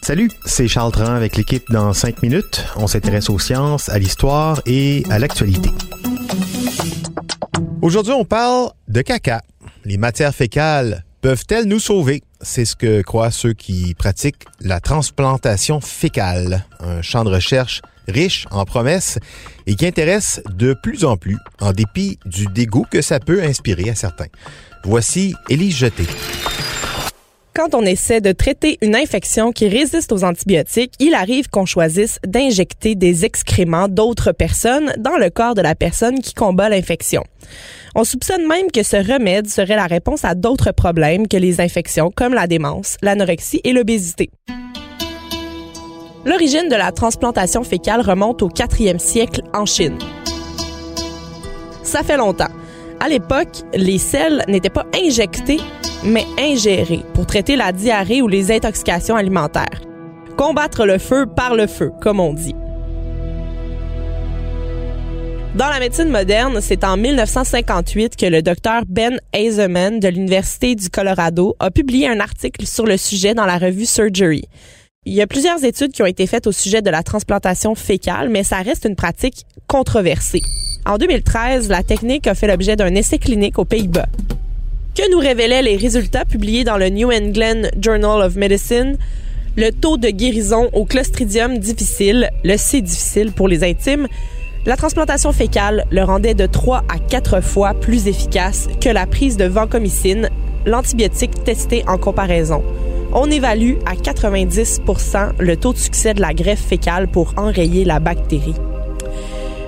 Salut, c'est Charles Tran avec l'équipe dans 5 minutes. On s'intéresse aux sciences, à l'histoire et à l'actualité. Aujourd'hui, on parle de caca. Les matières fécales peuvent-elles nous sauver? C'est ce que croient ceux qui pratiquent la transplantation fécale, un champ de recherche riche en promesses et qui intéresse de plus en plus, en dépit du dégoût que ça peut inspirer à certains. Voici Élise Jeté. Quand on essaie de traiter une infection qui résiste aux antibiotiques, il arrive qu'on choisisse d'injecter des excréments d'autres personnes dans le corps de la personne qui combat l'infection. On soupçonne même que ce remède serait la réponse à d'autres problèmes que les infections comme la démence, l'anorexie et l'obésité. L'origine de la transplantation fécale remonte au 4e siècle en Chine. Ça fait longtemps. À l'époque, les selles n'étaient pas injectées, mais ingérées pour traiter la diarrhée ou les intoxications alimentaires. Combattre le feu par le feu, comme on dit. Dans la médecine moderne, c'est en 1958 que le docteur Ben Eisenman de l'Université du Colorado a publié un article sur le sujet dans la revue Surgery. Il y a plusieurs études qui ont été faites au sujet de la transplantation fécale, mais ça reste une pratique controversée. En 2013, la technique a fait l'objet d'un essai clinique aux Pays-Bas. Que nous révélaient les résultats publiés dans le New England Journal of Medicine? Le taux de guérison au Clostridium difficile, le C difficile pour les intimes, la transplantation fécale le rendait de 3 à 4 fois plus efficace que la prise de vancomycine, l'antibiotique testé en comparaison. On évalue à 90% le taux de succès de la greffe fécale pour enrayer la bactérie.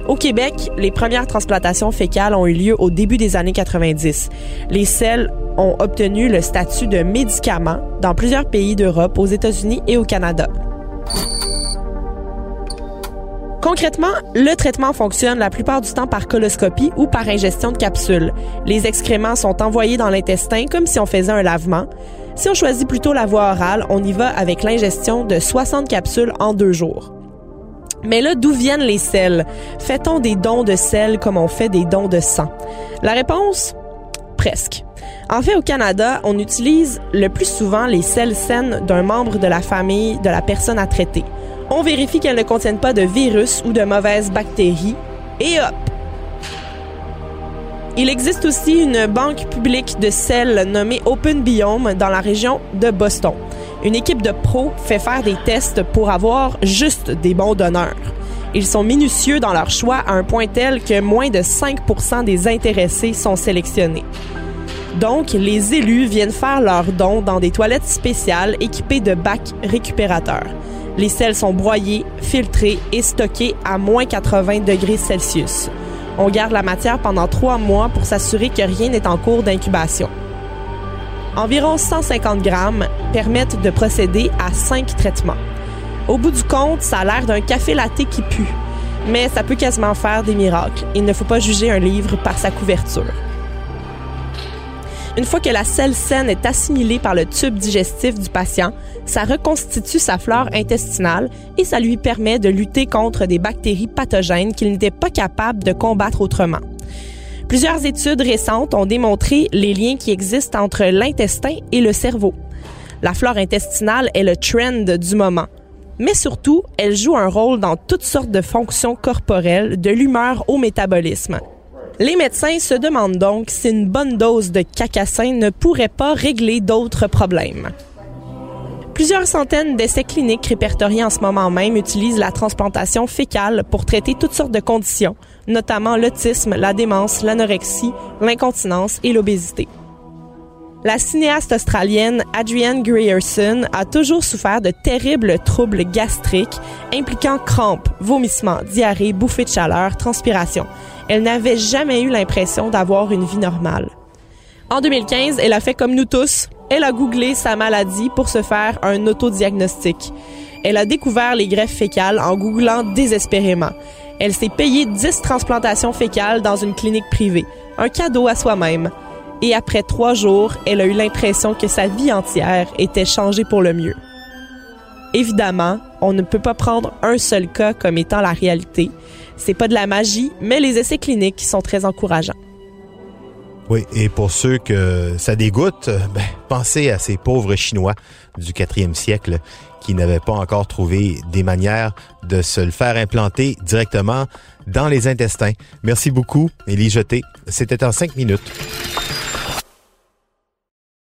Au Québec, les premières transplantations fécales ont eu lieu au début des années 90. Les selles ont obtenu le statut de médicament dans plusieurs pays d'Europe, aux États-Unis et au Canada. Concrètement, le traitement fonctionne la plupart du temps par coloscopie ou par ingestion de capsules. Les excréments sont envoyés dans l'intestin comme si on faisait un lavement. Si on choisit plutôt la voie orale, on y va avec l'ingestion de 60 capsules en deux jours. Mais là, d'où viennent les selles? Fait-on des dons de sel comme on fait des dons de sang? La réponse? Presque. En fait, au Canada, on utilise le plus souvent les selles saines d'un membre de la famille de la personne à traiter. On vérifie qu'elles ne contiennent pas de virus ou de mauvaises bactéries. Et hop! Il existe aussi une banque publique de sels nommée Open Biome dans la région de Boston une équipe de pros fait faire des tests pour avoir juste des bons donneurs. Ils sont minutieux dans leur choix à un point tel que moins de 5 des intéressés sont sélectionnés. Donc, les élus viennent faire leurs dons dans des toilettes spéciales équipées de bacs récupérateurs. Les sels sont broyés, filtrés et stockés à moins 80 degrés Celsius. On garde la matière pendant trois mois pour s'assurer que rien n'est en cours d'incubation. Environ 150 grammes permettent de procéder à cinq traitements. Au bout du compte, ça a l'air d'un café latte qui pue, mais ça peut quasiment faire des miracles. Il ne faut pas juger un livre par sa couverture. Une fois que la selle saine est assimilée par le tube digestif du patient, ça reconstitue sa flore intestinale et ça lui permet de lutter contre des bactéries pathogènes qu'il n'était pas capable de combattre autrement. Plusieurs études récentes ont démontré les liens qui existent entre l'intestin et le cerveau. La flore intestinale est le trend du moment. Mais surtout, elle joue un rôle dans toutes sortes de fonctions corporelles, de l'humeur au métabolisme. Les médecins se demandent donc si une bonne dose de cacassin ne pourrait pas régler d'autres problèmes. Plusieurs centaines d'essais cliniques répertoriés en ce moment même utilisent la transplantation fécale pour traiter toutes sortes de conditions, notamment l'autisme, la démence, l'anorexie, l'incontinence et l'obésité. La cinéaste australienne Adrienne Grierson a toujours souffert de terribles troubles gastriques impliquant crampes, vomissements, diarrhée, bouffées de chaleur, transpiration. Elle n'avait jamais eu l'impression d'avoir une vie normale. En 2015, elle a fait comme nous tous. Elle a googlé sa maladie pour se faire un autodiagnostic. Elle a découvert les greffes fécales en googlant désespérément. Elle s'est payée 10 transplantations fécales dans une clinique privée, un cadeau à soi-même. Et après trois jours, elle a eu l'impression que sa vie entière était changée pour le mieux. Évidemment, on ne peut pas prendre un seul cas comme étant la réalité. C'est pas de la magie, mais les essais cliniques sont très encourageants. Oui, et pour ceux que ça dégoûte, ben, pensez à ces pauvres Chinois du quatrième siècle qui n'avaient pas encore trouvé des manières de se le faire implanter directement dans les intestins. Merci beaucoup, Élie Jeté. C'était en cinq minutes.